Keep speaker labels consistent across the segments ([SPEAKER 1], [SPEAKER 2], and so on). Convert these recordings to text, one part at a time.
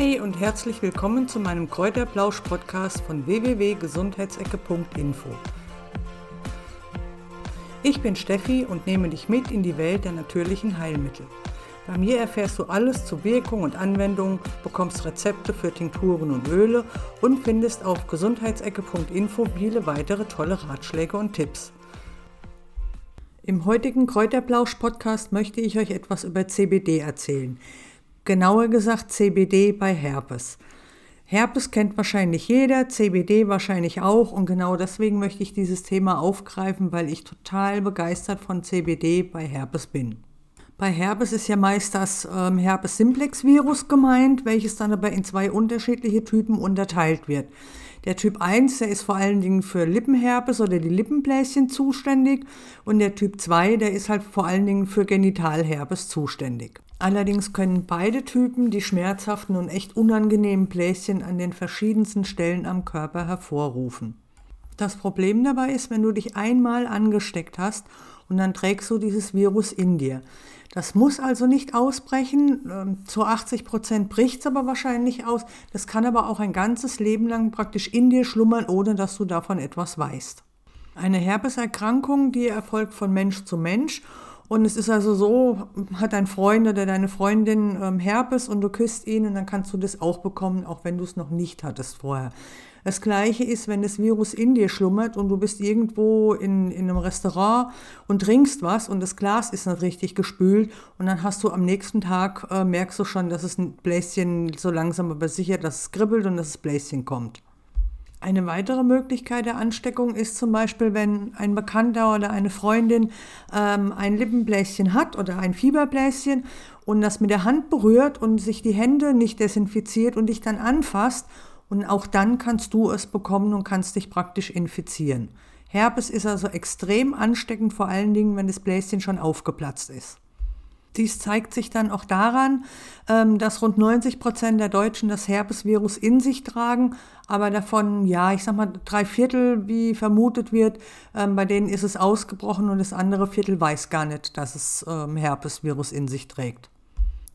[SPEAKER 1] Hey und herzlich willkommen zu meinem Kräuterplausch-Podcast von www.gesundheitsecke.info. Ich bin Steffi und nehme dich mit in die Welt der natürlichen Heilmittel. Bei mir erfährst du alles zu Wirkung und Anwendung, bekommst Rezepte für Tinkturen und Öle und findest auf gesundheitsecke.info viele weitere tolle Ratschläge und Tipps. Im heutigen Kräuterplausch-Podcast möchte ich euch etwas über CBD erzählen. Genauer gesagt CBD bei Herpes. Herpes kennt wahrscheinlich jeder, CBD wahrscheinlich auch und genau deswegen möchte ich dieses Thema aufgreifen, weil ich total begeistert von CBD bei Herpes bin. Bei Herpes ist ja meist das ähm, Herpes simplex Virus gemeint, welches dann aber in zwei unterschiedliche Typen unterteilt wird. Der Typ 1, der ist vor allen Dingen für Lippenherpes oder die Lippenbläschen zuständig und der Typ 2, der ist halt vor allen Dingen für Genitalherpes zuständig. Allerdings können beide Typen die schmerzhaften und echt unangenehmen Bläschen an den verschiedensten Stellen am Körper hervorrufen. Das Problem dabei ist, wenn du dich einmal angesteckt hast und dann trägst du dieses Virus in dir. Das muss also nicht ausbrechen. Ähm, zu 80 Prozent bricht es aber wahrscheinlich aus. Das kann aber auch ein ganzes Leben lang praktisch in dir schlummern, ohne dass du davon etwas weißt. Eine Herpeserkrankung, die erfolgt von Mensch zu Mensch und es ist also so, hat dein Freund oder deine Freundin ähm, Herpes und du küsst ihn und dann kannst du das auch bekommen, auch wenn du es noch nicht hattest vorher. Das gleiche ist, wenn das Virus in dir schlummert und du bist irgendwo in, in einem Restaurant und trinkst was und das Glas ist nicht richtig gespült und dann hast du am nächsten Tag, äh, merkst du schon, dass es ein Bläschen so langsam aber sicher, dass es kribbelt und dass das Bläschen kommt. Eine weitere Möglichkeit der Ansteckung ist zum Beispiel, wenn ein Bekannter oder eine Freundin ähm, ein Lippenbläschen hat oder ein Fieberbläschen und das mit der Hand berührt und sich die Hände nicht desinfiziert und dich dann anfasst. Und auch dann kannst du es bekommen und kannst dich praktisch infizieren. Herpes ist also extrem ansteckend, vor allen Dingen, wenn das Bläschen schon aufgeplatzt ist. Dies zeigt sich dann auch daran, ähm, dass rund 90 Prozent der Deutschen das Herpesvirus in sich tragen, aber davon, ja, ich sag mal, drei Viertel, wie vermutet wird, ähm, bei denen ist es ausgebrochen und das andere Viertel weiß gar nicht, dass es ähm, Herpesvirus in sich trägt.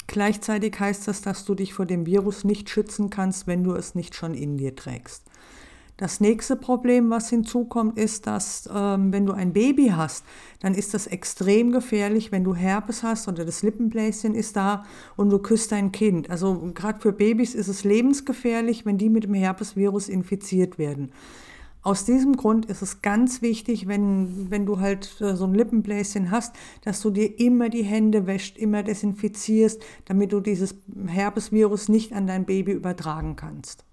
[SPEAKER 1] Gleichzeitig heißt das, dass du dich vor dem Virus nicht schützen kannst, wenn du es nicht schon in dir trägst. Das nächste Problem, was hinzukommt, ist, dass ähm, wenn du ein Baby hast, dann ist das extrem gefährlich, wenn du Herpes hast oder das Lippenbläschen ist da und du küsst dein Kind. Also gerade für Babys ist es lebensgefährlich, wenn die mit dem Herpesvirus infiziert werden. Aus diesem Grund ist es ganz wichtig, wenn, wenn du halt äh, so ein Lippenbläschen hast, dass du dir immer die Hände wäscht, immer desinfizierst, damit du dieses Herpesvirus nicht an dein Baby übertragen kannst.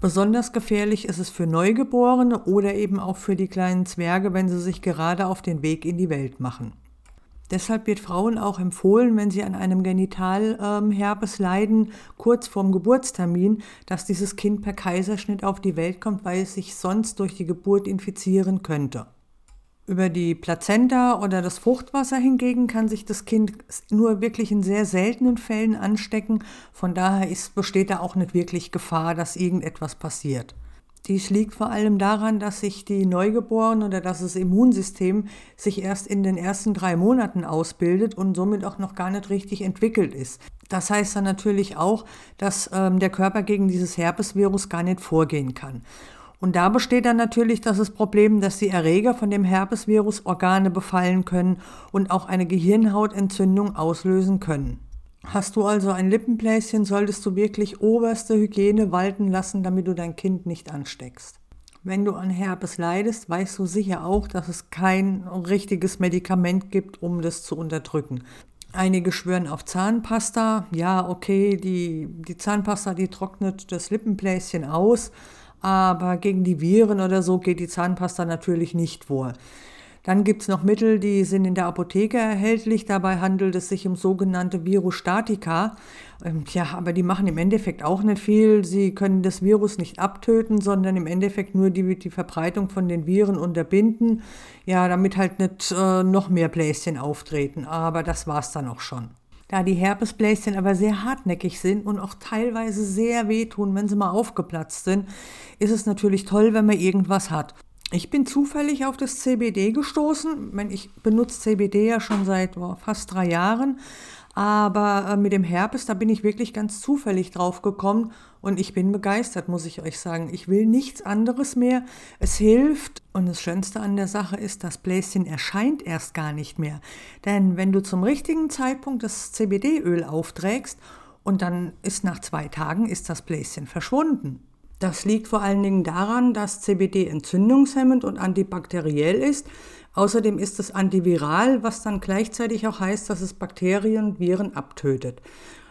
[SPEAKER 1] Besonders gefährlich ist es für Neugeborene oder eben auch für die kleinen Zwerge, wenn sie sich gerade auf den Weg in die Welt machen. Deshalb wird Frauen auch empfohlen, wenn sie an einem Genitalherpes leiden, kurz vorm Geburtstermin, dass dieses Kind per Kaiserschnitt auf die Welt kommt, weil es sich sonst durch die Geburt infizieren könnte. Über die Plazenta oder das Fruchtwasser hingegen kann sich das Kind nur wirklich in sehr seltenen Fällen anstecken. Von daher ist, besteht da auch nicht wirklich Gefahr, dass irgendetwas passiert. Dies liegt vor allem daran, dass sich die Neugeborenen oder dass das Immunsystem sich erst in den ersten drei Monaten ausbildet und somit auch noch gar nicht richtig entwickelt ist. Das heißt dann natürlich auch, dass ähm, der Körper gegen dieses Herpesvirus gar nicht vorgehen kann. Und da besteht dann natürlich das Problem, dass die Erreger von dem Herpesvirus Organe befallen können und auch eine Gehirnhautentzündung auslösen können. Hast du also ein Lippenbläschen, solltest du wirklich oberste Hygiene walten lassen, damit du dein Kind nicht ansteckst. Wenn du an Herpes leidest, weißt du sicher auch, dass es kein richtiges Medikament gibt, um das zu unterdrücken. Einige schwören auf Zahnpasta. Ja, okay, die, die Zahnpasta, die trocknet das Lippenbläschen aus, aber gegen die Viren oder so geht die Zahnpasta natürlich nicht vor. Dann gibt es noch Mittel, die sind in der Apotheke erhältlich. Dabei handelt es sich um sogenannte Virostatika. Ähm, ja, aber die machen im Endeffekt auch nicht viel. Sie können das Virus nicht abtöten, sondern im Endeffekt nur die, die Verbreitung von den Viren unterbinden. Ja, damit halt nicht äh, noch mehr Bläschen auftreten. Aber das war es dann auch schon. Da die Herpesbläschen aber sehr hartnäckig sind und auch teilweise sehr wehtun, wenn sie mal aufgeplatzt sind, ist es natürlich toll, wenn man irgendwas hat. Ich bin zufällig auf das CBD gestoßen. Ich benutze CBD ja schon seit oh, fast drei Jahren. Aber äh, mit dem Herpes, da bin ich wirklich ganz zufällig drauf gekommen und ich bin begeistert, muss ich euch sagen. Ich will nichts anderes mehr. Es hilft und das Schönste an der Sache ist, das Bläschen erscheint erst gar nicht mehr. Denn wenn du zum richtigen Zeitpunkt das CBD-Öl aufträgst und dann ist nach zwei Tagen ist das Bläschen verschwunden. Das liegt vor allen Dingen daran, dass CBD entzündungshemmend und antibakteriell ist. Außerdem ist es antiviral, was dann gleichzeitig auch heißt, dass es Bakterien und Viren abtötet.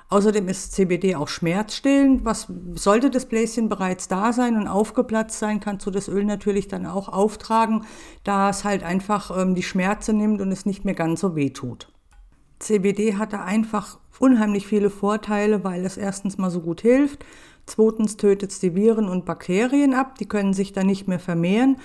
[SPEAKER 1] Außerdem ist CBD auch schmerzstillend. Was sollte das Bläschen bereits da sein und aufgeplatzt sein, kannst du das Öl natürlich dann auch auftragen, da es halt einfach ähm, die Schmerze nimmt und es nicht mehr ganz so weh tut. CBD hat da einfach unheimlich viele Vorteile, weil es erstens mal so gut hilft. Zweitens tötet es die Viren und Bakterien ab, die können sich dann nicht mehr vermehren.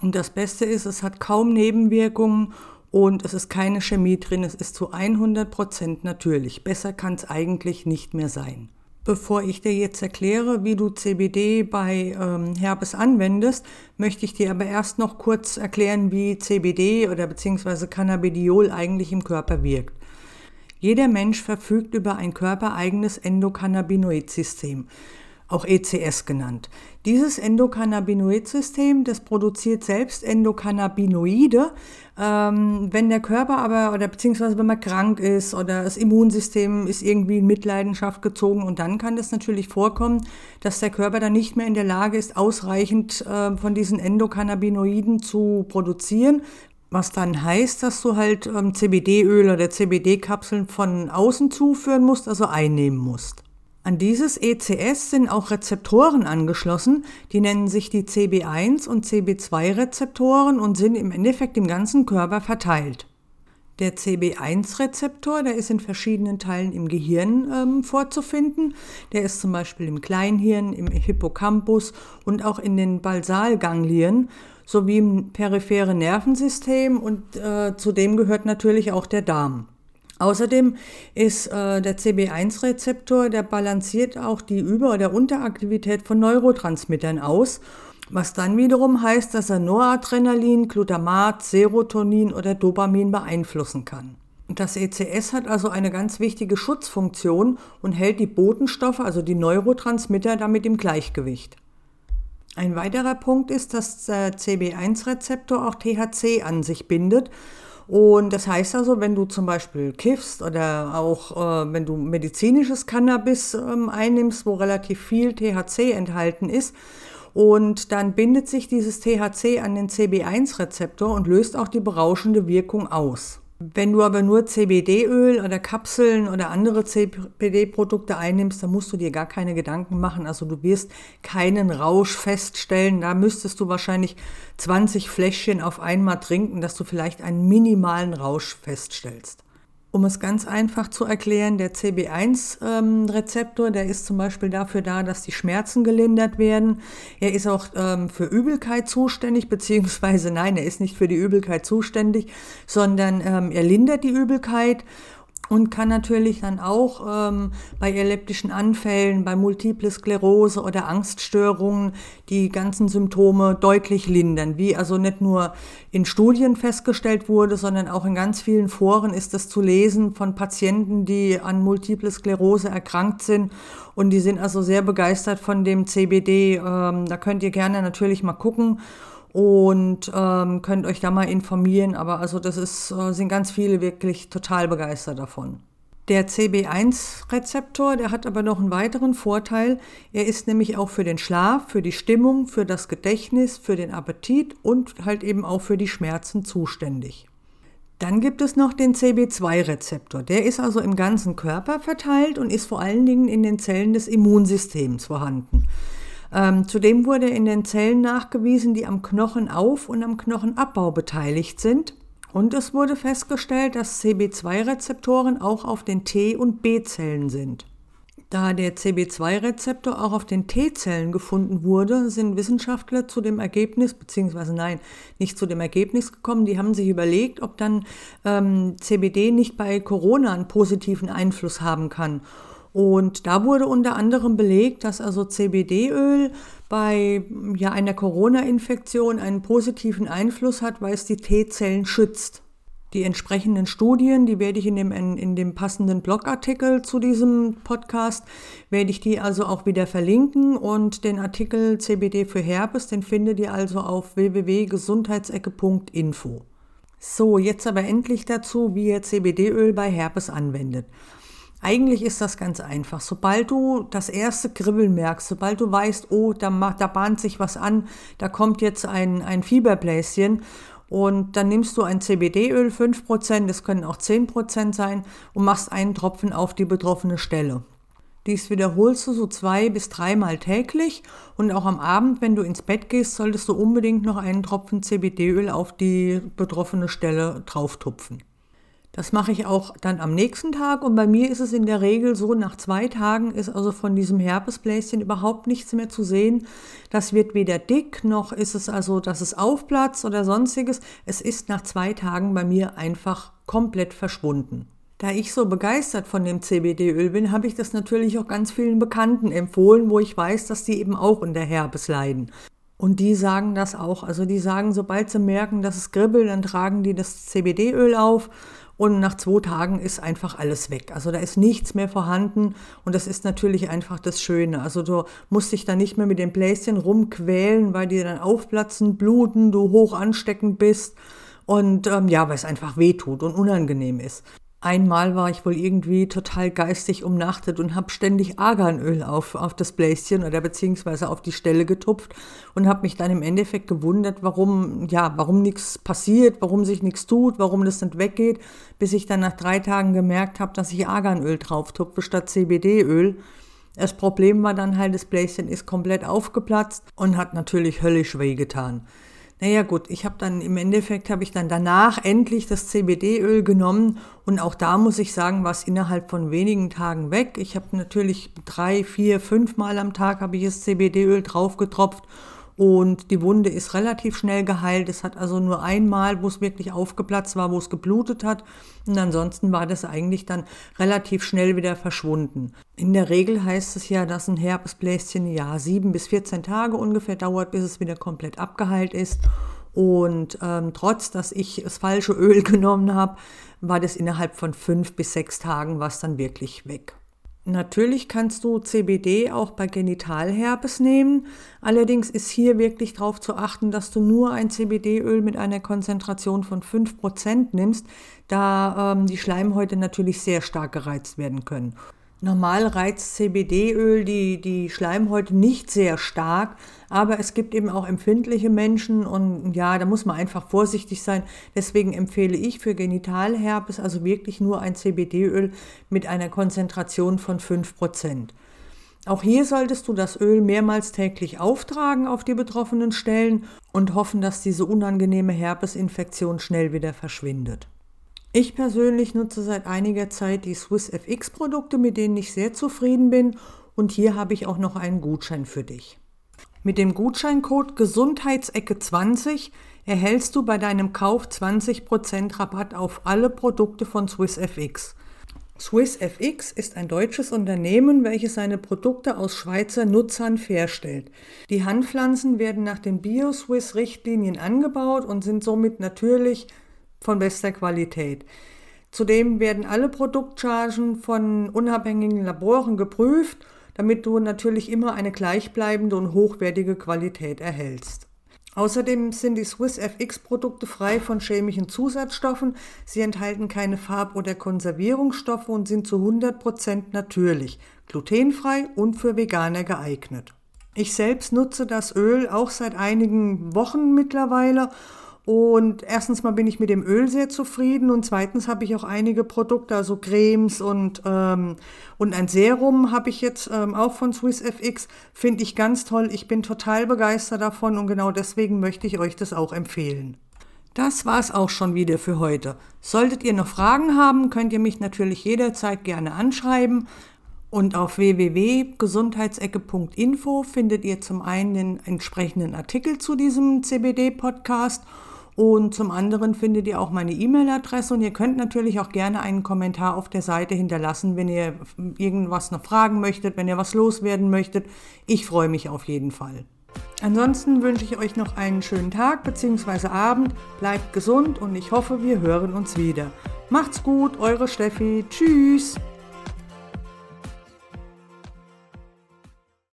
[SPEAKER 1] Und das Beste ist, es hat kaum Nebenwirkungen und es ist keine Chemie drin, es ist zu 100% natürlich. Besser kann es eigentlich nicht mehr sein. Bevor ich dir jetzt erkläre, wie du CBD bei ähm, Herpes anwendest, möchte ich dir aber erst noch kurz erklären, wie CBD oder beziehungsweise Cannabidiol eigentlich im Körper wirkt. Jeder Mensch verfügt über ein körpereigenes Endokannabinoid-System auch ECS genannt. Dieses Endokannabinoid-System, das produziert selbst Endokannabinoide. Ähm, wenn der Körper aber, oder beziehungsweise wenn man krank ist oder das Immunsystem ist irgendwie in Mitleidenschaft gezogen und dann kann es natürlich vorkommen, dass der Körper dann nicht mehr in der Lage ist, ausreichend äh, von diesen Endokannabinoiden zu produzieren, was dann heißt, dass du halt ähm, CBD-Öl oder CBD-Kapseln von außen zuführen musst, also einnehmen musst. An dieses ECS sind auch Rezeptoren angeschlossen, die nennen sich die CB1 und CB2-Rezeptoren und sind im Endeffekt im ganzen Körper verteilt. Der CB1-Rezeptor, der ist in verschiedenen Teilen im Gehirn ähm, vorzufinden. Der ist zum Beispiel im Kleinhirn, im Hippocampus und auch in den Basalganglien sowie im peripheren Nervensystem und äh, zudem gehört natürlich auch der Darm. Außerdem ist äh, der CB1-Rezeptor, der balanciert auch die Über- oder Unteraktivität von Neurotransmittern aus, was dann wiederum heißt, dass er Noradrenalin, Glutamat, Serotonin oder Dopamin beeinflussen kann. Das ECS hat also eine ganz wichtige Schutzfunktion und hält die Botenstoffe, also die Neurotransmitter, damit im Gleichgewicht. Ein weiterer Punkt ist, dass der CB1-Rezeptor auch THC an sich bindet und das heißt also, wenn du zum Beispiel kiffst oder auch äh, wenn du medizinisches Cannabis ähm, einnimmst, wo relativ viel THC enthalten ist, und dann bindet sich dieses THC an den CB1-Rezeptor und löst auch die berauschende Wirkung aus. Wenn du aber nur CBD-Öl oder Kapseln oder andere CBD-Produkte einnimmst, dann musst du dir gar keine Gedanken machen. Also du wirst keinen Rausch feststellen. Da müsstest du wahrscheinlich 20 Fläschchen auf einmal trinken, dass du vielleicht einen minimalen Rausch feststellst. Um es ganz einfach zu erklären, der CB1-Rezeptor, ähm, der ist zum Beispiel dafür da, dass die Schmerzen gelindert werden. Er ist auch ähm, für Übelkeit zuständig, beziehungsweise nein, er ist nicht für die Übelkeit zuständig, sondern ähm, er lindert die Übelkeit und kann natürlich dann auch ähm, bei epileptischen Anfällen, bei Multiple Sklerose oder Angststörungen die ganzen Symptome deutlich lindern. Wie also nicht nur in Studien festgestellt wurde, sondern auch in ganz vielen Foren ist das zu lesen von Patienten, die an Multiple Sklerose erkrankt sind und die sind also sehr begeistert von dem CBD. Ähm, da könnt ihr gerne natürlich mal gucken und ähm, könnt euch da mal informieren. Aber also das ist, äh, sind ganz viele wirklich total begeistert davon. Der CB1-Rezeptor, der hat aber noch einen weiteren Vorteil. Er ist nämlich auch für den Schlaf, für die Stimmung, für das Gedächtnis, für den Appetit und halt eben auch für die Schmerzen zuständig. Dann gibt es noch den CB2-Rezeptor. Der ist also im ganzen Körper verteilt und ist vor allen Dingen in den Zellen des Immunsystems vorhanden. Ähm, zudem wurde in den Zellen nachgewiesen, die am Knochenauf- und am Knochenabbau beteiligt sind. Und es wurde festgestellt, dass CB2-Rezeptoren auch auf den T- und B-Zellen sind. Da der CB2-Rezeptor auch auf den T-Zellen gefunden wurde, sind Wissenschaftler zu dem Ergebnis, beziehungsweise nein, nicht zu dem Ergebnis gekommen, die haben sich überlegt, ob dann ähm, CBD nicht bei Corona einen positiven Einfluss haben kann. Und da wurde unter anderem belegt, dass also CBD-Öl bei ja, einer Corona-Infektion einen positiven Einfluss hat, weil es die T-Zellen schützt. Die entsprechenden Studien, die werde ich in dem, in dem passenden Blogartikel zu diesem Podcast, werde ich die also auch wieder verlinken und den Artikel CBD für Herpes, den findet ihr also auf www.gesundheitsecke.info. So, jetzt aber endlich dazu, wie ihr CBD-Öl bei Herpes anwendet. Eigentlich ist das ganz einfach. Sobald du das erste Kribbeln merkst, sobald du weißt, oh, da, da bahnt sich was an, da kommt jetzt ein, ein Fieberbläschen und dann nimmst du ein CBD-Öl, 5%, das können auch 10% sein, und machst einen Tropfen auf die betroffene Stelle. Dies wiederholst du so zwei bis dreimal täglich und auch am Abend, wenn du ins Bett gehst, solltest du unbedingt noch einen Tropfen CBD-Öl auf die betroffene Stelle drauftupfen. Das mache ich auch dann am nächsten Tag und bei mir ist es in der Regel so, nach zwei Tagen ist also von diesem Herpesbläschen überhaupt nichts mehr zu sehen. Das wird weder dick, noch ist es also, dass es aufplatzt oder sonstiges. Es ist nach zwei Tagen bei mir einfach komplett verschwunden. Da ich so begeistert von dem CBD-Öl bin, habe ich das natürlich auch ganz vielen Bekannten empfohlen, wo ich weiß, dass die eben auch unter Herpes leiden. Und die sagen das auch. Also die sagen, sobald sie merken, dass es kribbelt, dann tragen die das CBD-Öl auf und nach zwei Tagen ist einfach alles weg. Also da ist nichts mehr vorhanden und das ist natürlich einfach das Schöne. Also du musst dich da nicht mehr mit den Bläschen rumquälen, weil die dann aufplatzen, bluten, du hoch ansteckend bist und ähm, ja, weil es einfach weh tut und unangenehm ist. Einmal war ich wohl irgendwie total geistig umnachtet und habe ständig Arganöl auf, auf das Bläschen oder beziehungsweise auf die Stelle getupft und habe mich dann im Endeffekt gewundert, warum, ja, warum nichts passiert, warum sich nichts tut, warum das nicht weggeht, bis ich dann nach drei Tagen gemerkt habe, dass ich Arganöl drauf tupfe statt CBD-Öl. Das Problem war dann halt, das Bläschen ist komplett aufgeplatzt und hat natürlich höllisch wehgetan. Naja gut, ich habe dann im Endeffekt, habe ich dann danach endlich das CBD-Öl genommen und auch da muss ich sagen, war es innerhalb von wenigen Tagen weg. Ich habe natürlich drei, vier, fünf Mal am Tag habe ich das CBD-Öl draufgetropft und die Wunde ist relativ schnell geheilt. Es hat also nur einmal, wo es wirklich aufgeplatzt war, wo es geblutet hat. Und ansonsten war das eigentlich dann relativ schnell wieder verschwunden. In der Regel heißt es ja, dass ein Herpesbläschen ja sieben bis 14 Tage ungefähr dauert, bis es wieder komplett abgeheilt ist. Und ähm, trotz, dass ich das falsche Öl genommen habe, war das innerhalb von fünf bis sechs Tagen was dann wirklich weg. Natürlich kannst du CBD auch bei Genitalherpes nehmen. Allerdings ist hier wirklich darauf zu achten, dass du nur ein CBD-Öl mit einer Konzentration von 5% nimmst, da ähm, die Schleimhäute natürlich sehr stark gereizt werden können. Normal reizt CBD-Öl die, die Schleimhäute nicht sehr stark, aber es gibt eben auch empfindliche Menschen und ja, da muss man einfach vorsichtig sein. Deswegen empfehle ich für Genitalherpes also wirklich nur ein CBD-Öl mit einer Konzentration von 5%. Auch hier solltest du das Öl mehrmals täglich auftragen auf die betroffenen Stellen und hoffen, dass diese unangenehme Herpesinfektion schnell wieder verschwindet. Ich persönlich nutze seit einiger Zeit die SwissFX Produkte, mit denen ich sehr zufrieden bin und hier habe ich auch noch einen Gutschein für dich. Mit dem Gutscheincode Gesundheitsecke20 erhältst du bei deinem Kauf 20% Rabatt auf alle Produkte von SwissFX. SwissFX ist ein deutsches Unternehmen, welches seine Produkte aus Schweizer Nutzern herstellt. Die Handpflanzen werden nach den Bio-Swiss-Richtlinien angebaut und sind somit natürlich von bester Qualität. Zudem werden alle Produktchargen von unabhängigen Laboren geprüft, damit du natürlich immer eine gleichbleibende und hochwertige Qualität erhältst. Außerdem sind die Swiss FX Produkte frei von chemischen Zusatzstoffen. Sie enthalten keine Farb- oder Konservierungsstoffe und sind zu 100% natürlich, glutenfrei und für Veganer geeignet. Ich selbst nutze das Öl auch seit einigen Wochen mittlerweile und erstens mal bin ich mit dem Öl sehr zufrieden und zweitens habe ich auch einige Produkte, also Cremes und, ähm, und ein Serum habe ich jetzt ähm, auch von SwissFX. Finde ich ganz toll. Ich bin total begeistert davon und genau deswegen möchte ich euch das auch empfehlen. Das war's auch schon wieder für heute. Solltet ihr noch Fragen haben, könnt ihr mich natürlich jederzeit gerne anschreiben. Und auf www.gesundheitsecke.info findet ihr zum einen den entsprechenden Artikel zu diesem CBD-Podcast und zum anderen findet ihr auch meine E-Mail-Adresse und ihr könnt natürlich auch gerne einen Kommentar auf der Seite hinterlassen, wenn ihr irgendwas noch fragen möchtet, wenn ihr was loswerden möchtet. Ich freue mich auf jeden Fall. Ansonsten wünsche ich euch noch einen schönen Tag bzw. Abend. Bleibt gesund und ich hoffe, wir hören uns wieder. Macht's gut, eure Steffi. Tschüss.